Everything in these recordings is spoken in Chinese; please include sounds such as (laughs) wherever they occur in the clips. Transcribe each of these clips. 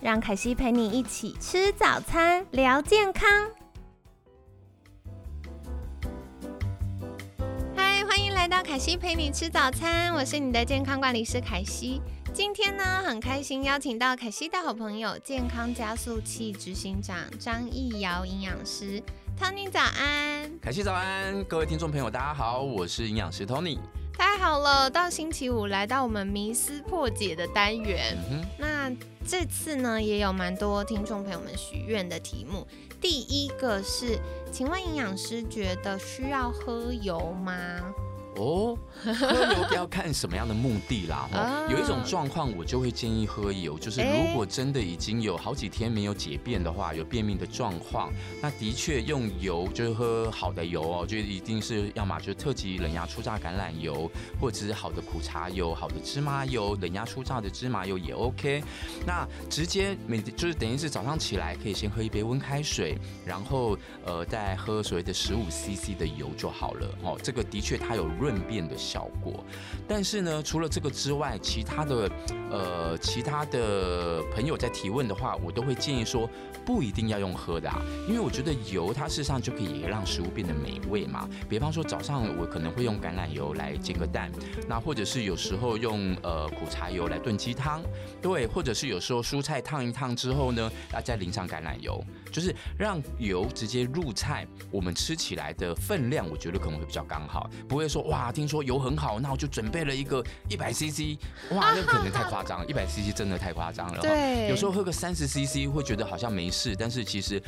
让凯西陪你一起吃早餐，聊健康。嗨，欢迎来到凯西陪你吃早餐，我是你的健康管理师凯西。今天呢，很开心邀请到凯西的好朋友，健康加速器执行长张义尧营养师，Tony 早安。凯西早安，各位听众朋友，大家好，我是营养师 Tony。太好了，到星期五来到我们迷思破解的单元。那这次呢，也有蛮多听众朋友们许愿的题目。第一个是，请问营养师觉得需要喝油吗？哦，喝油要看什么样的目的啦。哈，(laughs) 有一种状况我就会建议喝油，就是如果真的已经有好几天没有解便的话，有便秘的状况，那的确用油就是喝好的油哦，就一定是要么就是特级冷压初榨橄榄油，或者是好的苦茶油、好的芝麻油、冷压初榨的芝麻油也 OK。那直接每就是等于是早上起来可以先喝一杯温开水，然后呃再喝所谓的十五 CC 的油就好了哦。这个的确它有润。润变的效果，但是呢，除了这个之外，其他的呃，其他的朋友在提问的话，我都会建议说，不一定要用喝的啊，因为我觉得油它事实上就可以让食物变得美味嘛。比方说早上我可能会用橄榄油来煎个蛋，那或者是有时候用呃苦茶油来炖鸡汤，对，或者是有时候蔬菜烫一烫之后呢，啊再淋上橄榄油，就是让油直接入菜，我们吃起来的分量，我觉得可能会比较刚好，不会说哇。哇，听说油很好，那我就准备了一个一百 CC。哇，那可能太夸张，一百 CC 真的太夸张了。(laughs) 对，有时候喝个三十 CC 会觉得好像没事，但是其实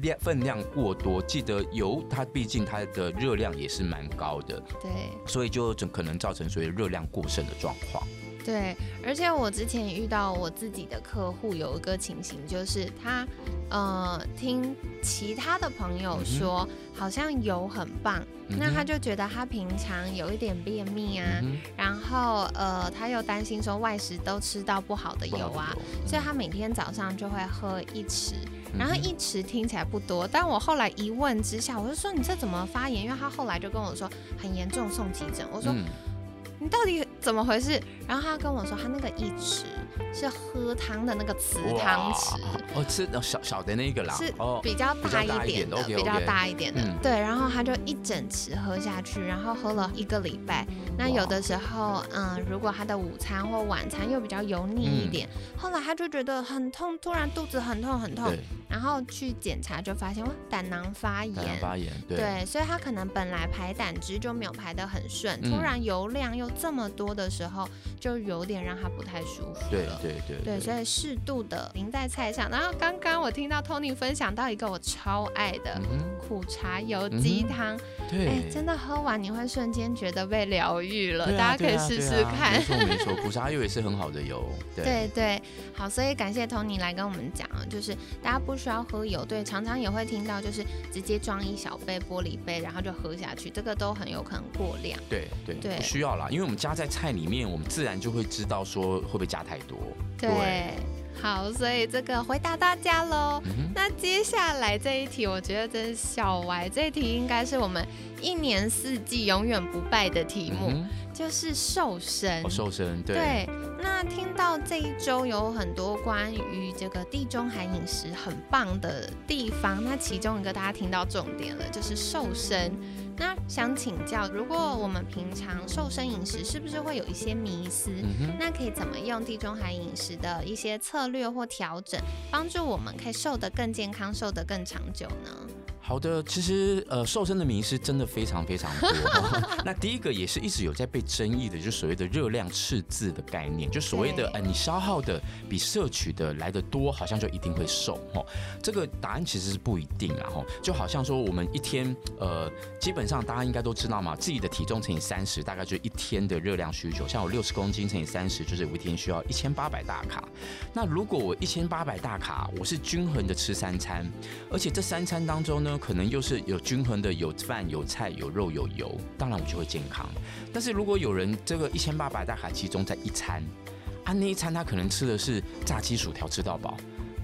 量分量过多，记得油它毕竟它的热量也是蛮高的。对，所以就可能造成所谓热量过剩的状况。对，而且我之前遇到我自己的客户有一个情形，就是他呃听其他的朋友说，好像油很棒，那他就觉得他平常有一点便秘啊，然后呃他又担心说外食都吃到不好的油啊，所以他每天早上就会喝一匙，然后一匙听起来不多，但我后来一问之下，我就说你这怎么发炎？因为他后来就跟我说很严重，送急诊。我说。你到底怎么回事？然后他跟我说，他那个一匙是喝汤的那个瓷汤匙，哦，吃小小的那个啦，是比较大一点的，比较大一点的，对。然后他就一整池喝下去，然后喝了一个礼拜。那有的时候，嗯，如果他的午餐或晚餐又比较油腻一点，后来他就觉得很痛，突然肚子很痛很痛。然后去检查就发现哇，胆囊发炎，发炎，对，所以他可能本来排胆汁就没有排得很顺，突然油量又这么多的时候，就有点让他不太舒服对对对对，所以适度的淋在菜上。然后刚刚我听到 Tony 分享到一个我超爱的苦茶油鸡汤，对，真的喝完你会瞬间觉得被疗愈了，大家可以试试看。没错没错，(laughs) 苦茶油也是很好的油。对对，好，所以感谢 Tony 来跟我们讲，就是大家不。需要喝油，对，常常也会听到，就是直接装一小杯玻璃杯，然后就喝下去，这个都很有可能过量。对对对，不需要啦，因为我们加在菜里面，我们自然就会知道说会不会加太多。对，好，所以这个回答大家喽。那接下来这一题，我觉得真是小歪，这一题应该是我们一年四季永远不败的题目。就是瘦身，瘦身，对。对，那听到这一周有很多关于这个地中海饮食很棒的地方，那其中一个大家听到重点了，就是瘦身。那想请教，如果我们平常瘦身饮食是不是会有一些迷思？那可以怎么用地中海饮食的一些策略或调整，帮助我们可以瘦得更健康，瘦得更长久呢？好的，其实呃，瘦身的名师真的非常非常多。(laughs) 那第一个也是一直有在被争议的，就所谓的热量赤字的概念，就所谓的呃，你消耗的比摄取的来的多，好像就一定会瘦。哦，这个答案其实是不一定啊。哦，就好像说我们一天呃，基本上大家应该都知道嘛，自己的体重乘以三十，大概就一天的热量需求。像我六十公斤乘以三十，就是我一天需要一千八百大卡。那如果我一千八百大卡，我是均衡的吃三餐，而且这三餐当中呢。可能又是有均衡的，有饭有菜有肉有油，当然我就会健康。但是如果有人这个一千八百大卡集中在一餐，啊那一餐他可能吃的是炸鸡薯条吃到饱。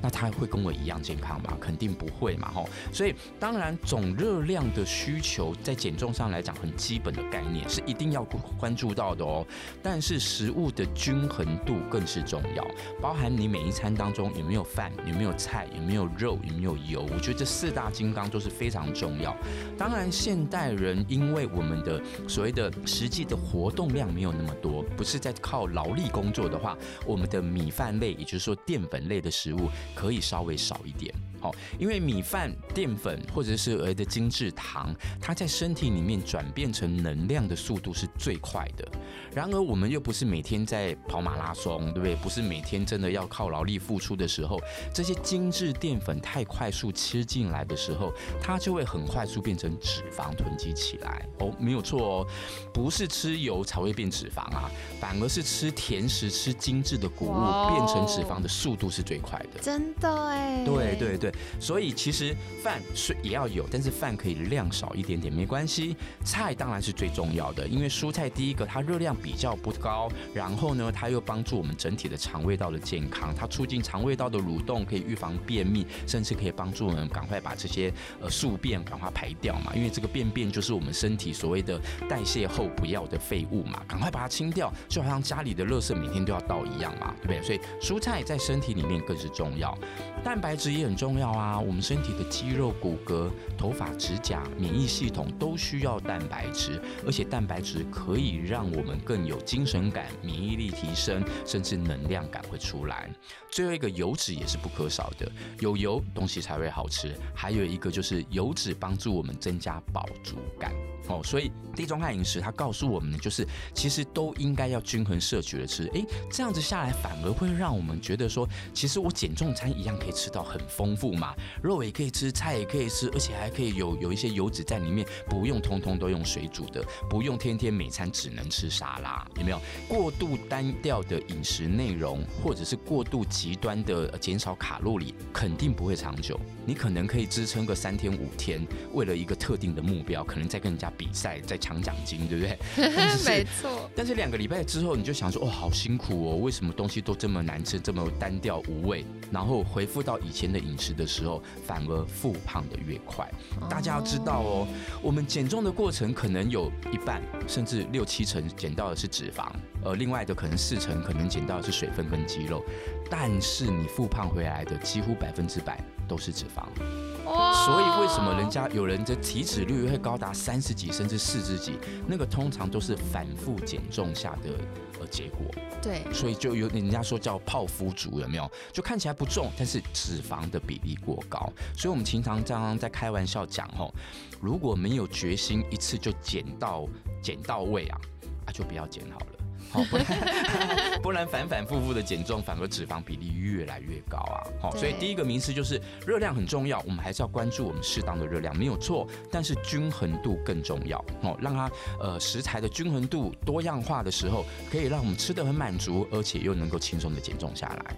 那他会跟我一样健康吗？肯定不会嘛，吼。所以当然总热量的需求在减重上来讲，很基本的概念是一定要关注到的哦。但是食物的均衡度更是重要，包含你每一餐当中有没有饭，有没有菜，有没有肉，有没有油。我觉得这四大金刚都是非常重要。当然，现代人因为我们的所谓的实际的活动量没有那么多，不是在靠劳力工作的话，我们的米饭类，也就是说淀粉类的食物。可以稍微少一点。好，因为米饭、淀粉或者是额的精制糖，它在身体里面转变成能量的速度是最快的。然而，我们又不是每天在跑马拉松，对不对？不是每天真的要靠劳力付出的时候，这些精致淀粉太快速吃进来的时候，它就会很快速变成脂肪囤积起来。哦，没有错哦，不是吃油才会变脂肪啊，反而是吃甜食、吃精致的谷物变成脂肪的速度是最快的。真的哎。对对对。所以其实饭是也要有，但是饭可以量少一点点没关系。菜当然是最重要的，因为蔬菜第一个它热量比较不高，然后呢它又帮助我们整体的肠胃道的健康，它促进肠胃道的蠕动，可以预防便秘，甚至可以帮助我们赶快把这些呃宿便赶快排掉嘛。因为这个便便就是我们身体所谓的代谢后不要的废物嘛，赶快把它清掉，就好像家里的垃圾每天都要倒一样嘛，对不对？所以蔬菜在身体里面更是重要，蛋白质也很重要。要啊，我们身体的肌肉、骨骼、头发、指甲、免疫系统都需要蛋白质，而且蛋白质可以让我们更有精神感、免疫力提升，甚至能量感会出来。最后一个油脂也是不可少的，有油东西才会好吃。还有一个就是油脂帮助我们增加饱足感。哦，所以地中海饮食它告诉我们的就是，其实都应该要均衡摄取的吃。诶，这样子下来反而会让我们觉得说，其实我减重餐一样可以吃到很丰富嘛，肉也可以吃，菜也可以吃，而且还可以有有一些油脂在里面，不用通通都用水煮的，不用天天每餐只能吃沙拉，有没有？过度单调的饮食内容，或者是过度极端的减少卡路里，肯定不会长久。你可能可以支撑个三天五天，为了一个特定的目标，可能在跟人家。比赛在抢奖金，对不对？没错。但是两个礼拜之后，你就想说，哦，好辛苦哦，为什么东西都这么难吃，这么单调无味？然后回复到以前的饮食的时候，反而复胖的越快。大家要知道哦，我们减重的过程可能有一半甚至六七成减到的是脂肪，呃另外的可能四成可能减到的是水分跟肌肉。但是你复胖回来的几乎百分之百都是脂肪。所以为什么人家有人的体脂率会高达三十几甚至四十几？那个通常都是反复减重下的呃结果。对，所以就有人家说叫泡芙族，有没有？就看起来不重，但是脂肪的比例过高。所以我们经常这样在开玩笑讲吼，如果没有决心一次就减到减到位啊，啊就不要减好了。好，不然 (laughs) 不然反反复复的减重，反而脂肪比例越来越高啊！好，所以第一个名词就是热量很重要，我们还是要关注我们适当的热量，没有错。但是均衡度更重要哦，让它呃食材的均衡度多样化的时候，可以让我们吃的很满足，而且又能够轻松的减重下来。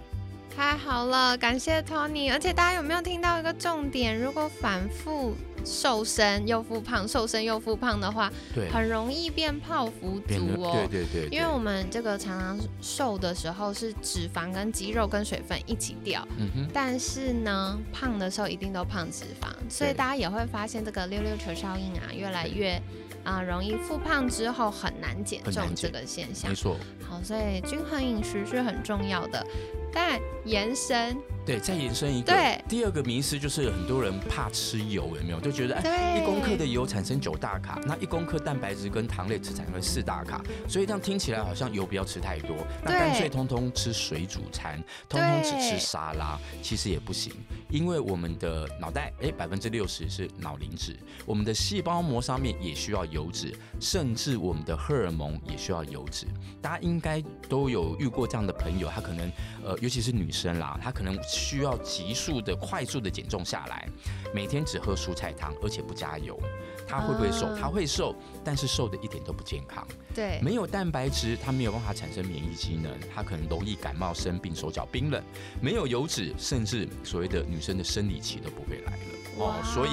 太好了，感谢 Tony。而且大家有没有听到一个重点？如果反复瘦身又复胖，瘦身又复胖的话，对，很容易变泡芙族哦。对对对，因为我们这个常常瘦的时候是脂肪跟肌肉跟水分一起掉，嗯哼。但是呢，胖的时候一定都胖脂肪，所以大家也会发现这个溜溜球效应啊，越来越啊容易复胖之后很难减重这个现象。没错。好，所以均衡饮食是很重要的。但延伸对，再延伸一个。对。第二个迷思就是很多人怕吃油，有没有？就觉得哎，一公克的油产生九大卡，那一公克蛋白质跟糖类只产生四大卡，所以这样听起来好像油不要吃太多，那干脆通通吃水煮餐，通通只吃沙拉，其实也不行，因为我们的脑袋哎百分之六十是脑磷脂，我们的细胞膜上面也需要油脂，甚至我们的荷尔蒙也需要油脂。大家应该都有遇过这样的朋友，他可能呃，尤其是女生啦，她可能需要急速的、快速的减重下来，每天只喝蔬菜汤，而且不加油，她会不会瘦？她会瘦，但是瘦的一点都不健康。对，没有蛋白质，他没有办法产生免疫机能，她可能容易感冒生病，手脚冰冷。没有油脂，甚至所谓的女生的生理期都不会来了。哦，所以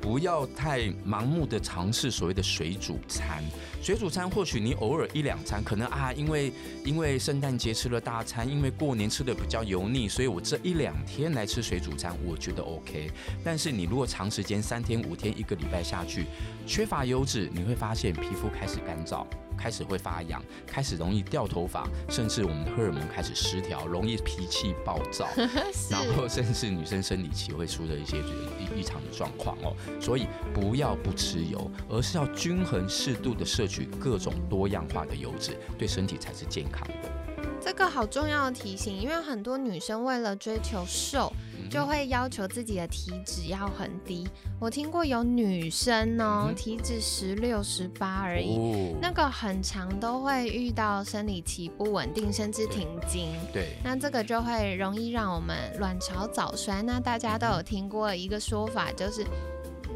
不要太盲目的尝试所谓的水煮餐。水煮餐或许你偶尔一两餐，可能啊，因为因为圣诞节吃了大餐，因为过年吃的比较油腻，所以我这一两天来吃水煮餐，我觉得 OK。但是你如果长时间三天五天一个礼拜下去，缺乏油脂，你会发现皮肤开始干燥。开始会发痒，开始容易掉头发，甚至我们的荷尔蒙开始失调，容易脾气暴躁，(laughs) 然后甚至女生生理期会出的一些异异常的状况哦。所以不要不吃油，而是要均衡适度的摄取各种多样化的油脂，对身体才是健康的。这个好重要的提醒，因为很多女生为了追求瘦。就会要求自己的体脂要很低。我听过有女生哦，体脂十六、十八而已，那个很长都会遇到生理期不稳定，甚至停经。对，那这个就会容易让我们卵巢早衰。那大家都有听过一个说法，就是。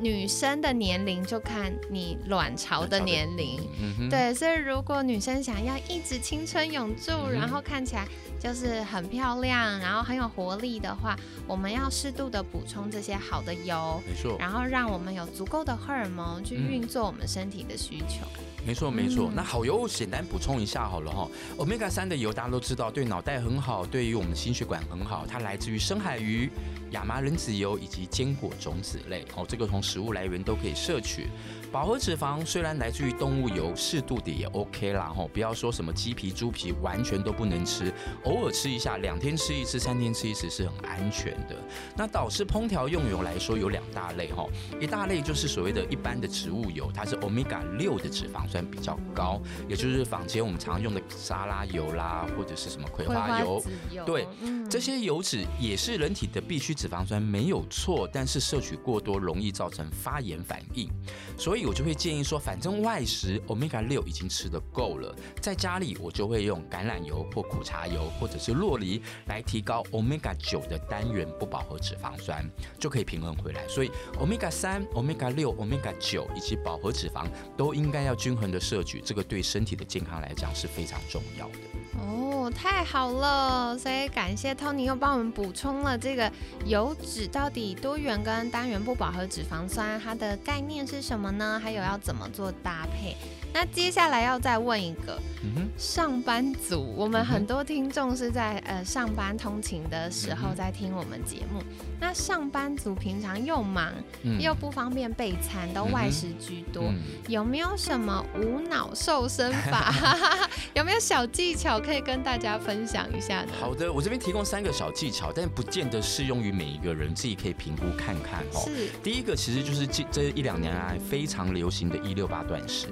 女生的年龄就看你卵巢的年龄，对，所以如果女生想要一直青春永驻，然后看起来就是很漂亮，然后很有活力的话，我们要适度的补充这些好的油，没错，然后让我们有足够的荷尔蒙去运作我们身体的需求。没错没错，那好油简单补充一下好了哈，omega 三的油大家都知道，对脑袋很好，对于我们心血管很好，它来自于深海鱼。亚麻仁籽油以及坚果种子类，哦，这个从食物来源都可以摄取。饱和脂肪虽然来自于动物油，适度的也 OK 啦，吼，不要说什么鸡皮、猪皮完全都不能吃，偶尔吃一下，两天吃一次，三天吃一次是很安全的。那导致烹调用油来说有两大类，哈，一大类就是所谓的一般的植物油，它是 omega 六的脂肪酸比较高，也就是坊间我们常用的沙拉油啦，或者是什么葵花油，对，这些油脂也是人体的必需。脂肪酸没有错，但是摄取过多容易造成发炎反应，所以我就会建议说，反正外食 omega 六已经吃的够了，在家里我就会用橄榄油或苦茶油或者是洛梨来提高 omega 九的单元不饱和脂肪酸，就可以平衡回来。所以 omega 三、omega 六、omega 九以及饱和脂肪都应该要均衡的摄取，这个对身体的健康来讲是非常重要的。太好了！所以感谢 Tony 又帮我们补充了这个油脂到底多元跟单元不饱和脂肪酸它的概念是什么呢？还有要怎么做搭配？那接下来要再问一个，上班族，我们很多听众是在呃上班通勤的时候在听我们节目。那上班族平常又忙又不方便备餐，都外食居多，有没有什么无脑瘦身法？(laughs) (laughs) 有没有小技巧可以跟大家分享一下呢？好的，我这边提供三个小技巧，但不见得适用于每一个人，自己可以评估看看哦。是，第一个其实就是这这一两年来非常流行的一六八断食。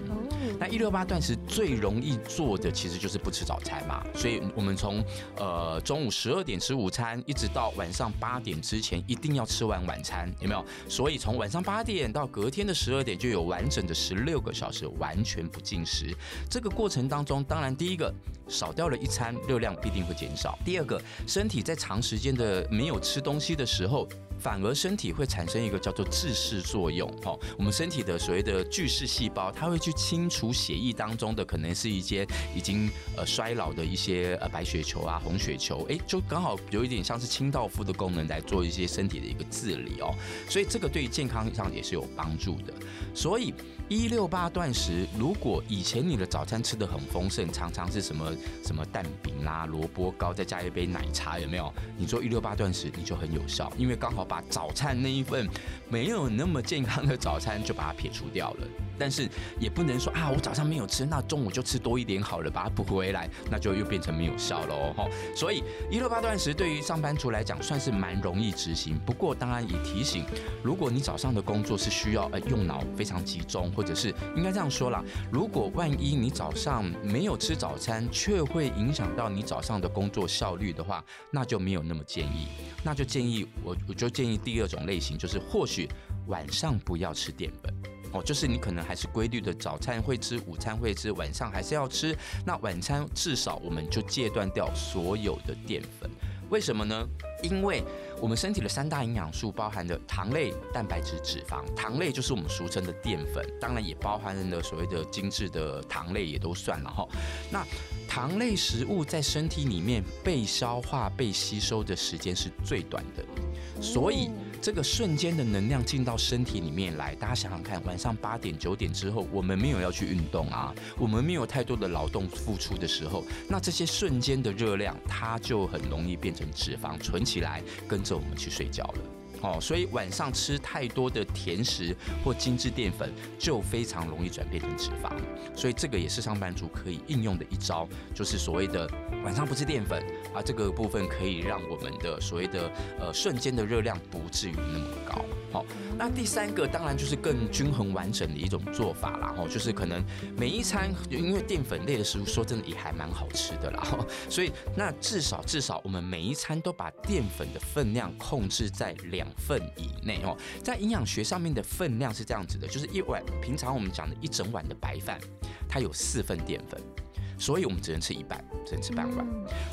那一六八断食最容易做的其实就是不吃早餐嘛，所以我们从呃中午十二点吃午餐，一直到晚上八点之前一定要吃完晚餐，有没有？所以从晚上八点到隔天的十二点就有完整的十六个小时完全不进食。这个过程当中，当然第一个少掉了一餐，热量必定会减少；第二个，身体在长时间的没有吃东西的时候。反而身体会产生一个叫做自噬作用，哦，我们身体的所谓的巨噬细胞，它会去清除除血液当中的可能是一些已经呃衰老的一些呃白血球啊、红血球，哎，就刚好有一点像是清道夫的功能来做一些身体的一个治理哦，所以这个对于健康上也是有帮助的，所以。一六八断食，如果以前你的早餐吃的很丰盛，常常是什么什么蛋饼啦、萝卜糕，再加一杯奶茶，有没有？你做一六八断食，你就很有效，因为刚好把早餐那一份没有那么健康的早餐就把它撇除掉了。但是也不能说啊，我早上没有吃，那中午就吃多一点好了，把它补回来，那就又变成没有效了哦。所以一六八断食对于上班族来讲算是蛮容易执行，不过当然也提醒，如果你早上的工作是需要呃用脑非常集中，或者是应该这样说啦，如果万一你早上没有吃早餐，却会影响到你早上的工作效率的话，那就没有那么建议，那就建议我我就建议第二种类型，就是或许晚上不要吃淀粉。哦，就是你可能还是规律的早餐会吃，午餐会吃，晚上还是要吃。那晚餐至少我们就戒断掉所有的淀粉，为什么呢？因为我们身体的三大营养素包含的糖类、蛋白质、脂肪。糖类就是我们俗称的淀粉，当然也包含了所谓的精致的糖类也都算了哈。那糖类食物在身体里面被消化、被吸收的时间是最短的，所以。这个瞬间的能量进到身体里面来，大家想想看，晚上八点九点之后，我们没有要去运动啊，我们没有太多的劳动付出的时候，那这些瞬间的热量，它就很容易变成脂肪存起来，跟着我们去睡觉了。哦，所以晚上吃太多的甜食或精致淀粉，就非常容易转变成脂肪。所以这个也是上班族可以应用的一招，就是所谓的晚上不吃淀粉啊，这个部分可以让我们的所谓的呃瞬间的热量不至于那么高。好，那第三个当然就是更均衡完整的一种做法啦。吼，就是可能每一餐，因为淀粉类的食物说真的也还蛮好吃的啦。所以那至少至少我们每一餐都把淀粉的分量控制在两份以内哦。在营养学上面的分量是这样子的，就是一碗平常我们讲的一整碗的白饭，它有四份淀粉。所以我们只能吃一半，只能吃半碗。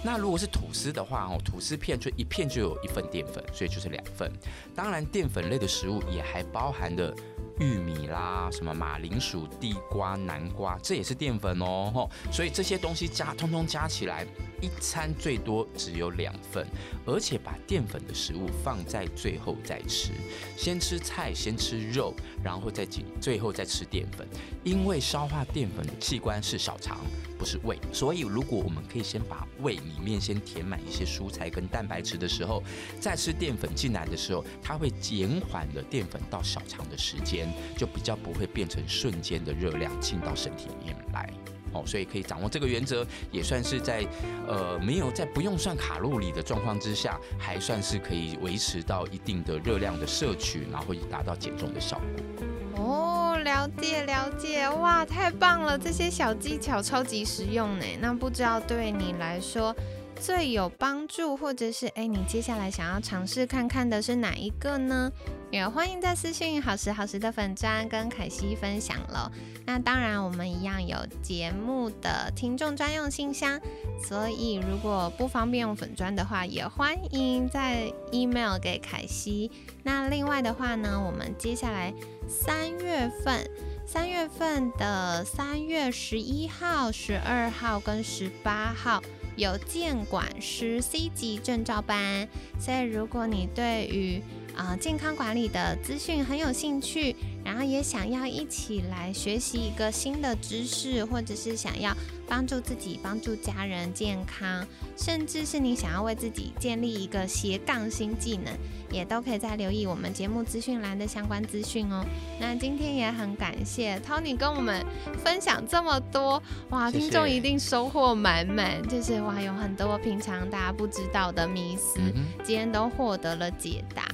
那如果是吐司的话，哦，吐司片就一片就有一份淀粉，所以就是两份。当然，淀粉类的食物也还包含的。玉米啦，什么马铃薯、地瓜、南瓜，这也是淀粉哦。吼，所以这些东西加，通通加起来，一餐最多只有两份，而且把淀粉的食物放在最后再吃，先吃菜，先吃肉，然后再紧，最后再吃淀粉。因为消化淀粉的器官是小肠，不是胃，所以如果我们可以先把胃里面先填满一些蔬菜跟蛋白质的时候，再吃淀粉进来的时候，它会减缓了淀粉到小肠的时间。就比较不会变成瞬间的热量进到身体里面来，哦，所以可以掌握这个原则，也算是在呃没有在不用算卡路里的状况之下，还算是可以维持到一定的热量的摄取，然后会达到减重的效果。哦，了解了解，哇，太棒了，这些小技巧超级实用呢。那不知道对你来说最有帮助，或者是哎你接下来想要尝试看看的是哪一个呢？也欢迎在私信好时好时的粉砖跟凯西分享了。那当然，我们一样有节目的听众专用信箱，所以如果不方便用粉砖的话，也欢迎在 email 给凯西。那另外的话呢，我们接下来三月份，三月份的三月十一号、十二号跟十八号有建管师 C 级证照班，所以如果你对于啊，健康管理的资讯很有兴趣，然后也想要一起来学习一个新的知识，或者是想要帮助自己、帮助家人健康，甚至是你想要为自己建立一个斜杠新技能，也都可以再留意我们节目资讯栏的相关资讯哦。那今天也很感谢 Tony 跟我们分享这么多，哇，听众一定收获满满，就是哇，有很多平常大家不知道的迷思，今天都获得了解答。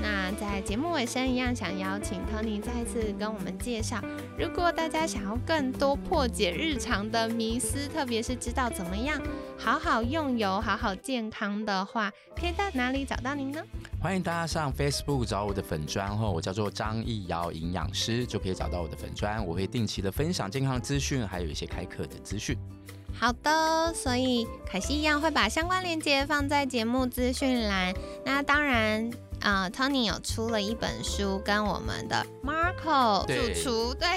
那在节目尾声一样，想邀请 Tony 再次跟我们介绍，如果大家想要更多破解日常的迷思，特别是知道怎么样好好用油、好好健康的话，可以在哪里找到您呢？欢迎大家上 Facebook 找我的粉砖后，我叫做张艺瑶营养师，就可以找到我的粉砖。我会定期的分享健康资讯，还有一些开课的资讯。好的，所以凯西一样会把相关链接放在节目资讯栏。那当然。啊，Tony 有出了一本书，跟我们的 Marco 主厨，对，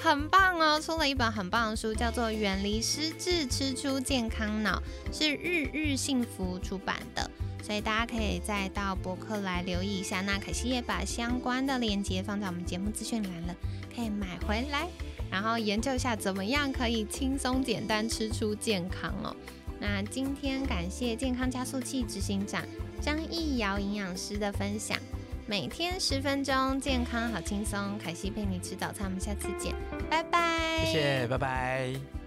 很棒哦，出了一本很棒的书，叫做《远离失智，吃出健康脑》，是日日幸福出版的，所以大家可以再到博客来留意一下。那可惜也把相关的链接放在我们节目资讯栏了，可以买回来，然后研究一下怎么样可以轻松简单吃出健康哦。那今天感谢健康加速器执行长。张艺瑶营养师的分享，每天十分钟，健康好轻松。凯西陪你吃早餐，我们下次见，拜拜。谢谢，拜拜。